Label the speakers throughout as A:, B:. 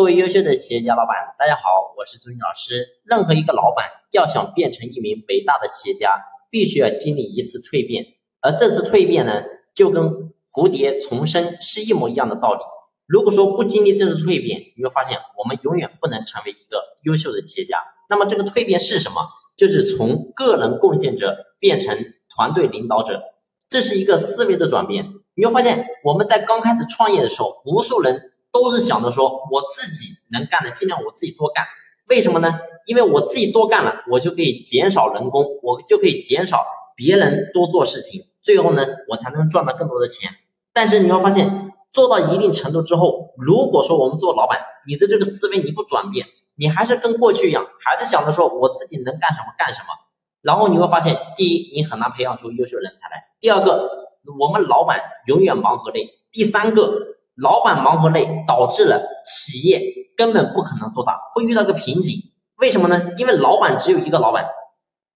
A: 各位优秀的企业家老板，大家好，我是朱军老师。任何一个老板要想变成一名伟大的企业家，必须要经历一次蜕变，而这次蜕变呢，就跟蝴蝶重生是一模一样的道理。如果说不经历这次蜕变，你会发现我们永远不能成为一个优秀的企业家。那么这个蜕变是什么？就是从个人贡献者变成团队领导者，这是一个思维的转变。你会发现我们在刚开始创业的时候，无数人。都是想着说我自己能干的尽量我自己多干，为什么呢？因为我自己多干了，我就可以减少人工，我就可以减少别人多做事情，最后呢，我才能赚到更多的钱。但是你会发现，做到一定程度之后，如果说我们做老板，你的这个思维你不转变，你还是跟过去一样，还是想着说我自己能干什么干什么，然后你会发现，第一，你很难培养出优秀人才来；第二个，我们老板永远忙和累；第三个。老板忙和累，导致了企业根本不可能做大，会遇到个瓶颈。为什么呢？因为老板只有一个老板，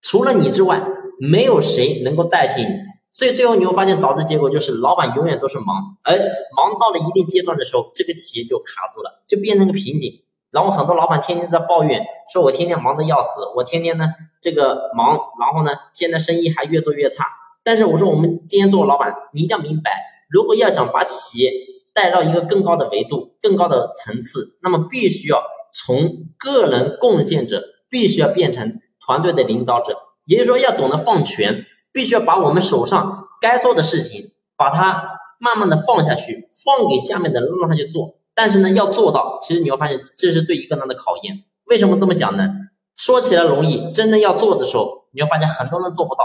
A: 除了你之外，没有谁能够代替你。所以最后你会发现，导致结果就是老板永远都是忙，而忙到了一定阶段的时候，这个企业就卡住了，就变成个瓶颈。然后很多老板天天在抱怨，说我天天忙得要死，我天天呢这个忙，然后呢现在生意还越做越差。但是我说我们今天做老板，你一定要明白，如果要想把企业带到一个更高的维度、更高的层次，那么必须要从个人贡献者，必须要变成团队的领导者。也就是说，要懂得放权，必须要把我们手上该做的事情，把它慢慢的放下去，放给下面的人让他去做。但是呢，要做到，其实你会发现，这是对一个人的考验。为什么这么讲呢？说起来容易，真正要做的时候，你会发现很多人做不到。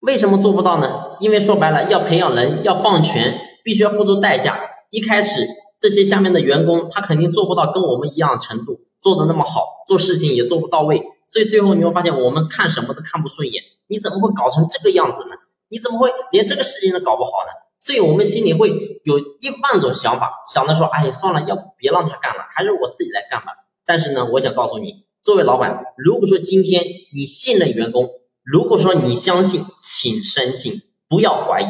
A: 为什么做不到呢？因为说白了，要培养人，要放权，必须要付出代价。一开始这些下面的员工，他肯定做不到跟我们一样程度做的那么好，做事情也做不到位，所以最后你会发现我们看什么都看不顺眼。你怎么会搞成这个样子呢？你怎么会连这个事情都搞不好呢？所以我们心里会有一万种想法，想着说，哎呀，算了，要不别让他干了，还是我自己来干吧。但是呢，我想告诉你，作为老板，如果说今天你信任员工，如果说你相信，请深信，不要怀疑，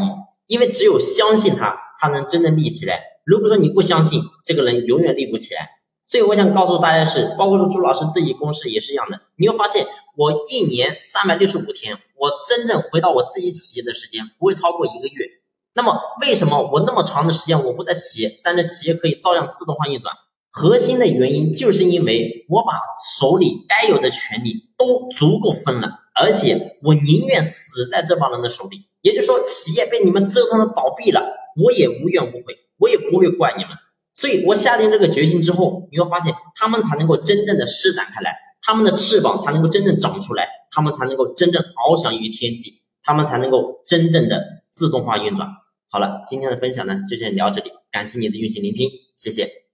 A: 因为只有相信他，他能真正立起来。如果说你不相信这个人，永远立不起来。所以我想告诉大家是，包括说朱老师自己公司也是一样的。你会发现，我一年三百六十五天，我真正回到我自己企业的时间不会超过一个月。那么为什么我那么长的时间我不在企业，但是企业可以照样自动化运转？核心的原因就是因为我把手里该有的权利都足够分了，而且我宁愿死在这帮人的手里。也就是说，企业被你们折腾的倒闭了，我也无怨无悔。我也不会怪你们，所以我下定这个决心之后，你会发现他们才能够真正的施展开来，他们的翅膀才能够真正长出来，他们才能够真正翱翔于天际，他们才能够真正的自动化运转。好了，今天的分享呢就先聊这里，感谢你的用心聆听，谢谢。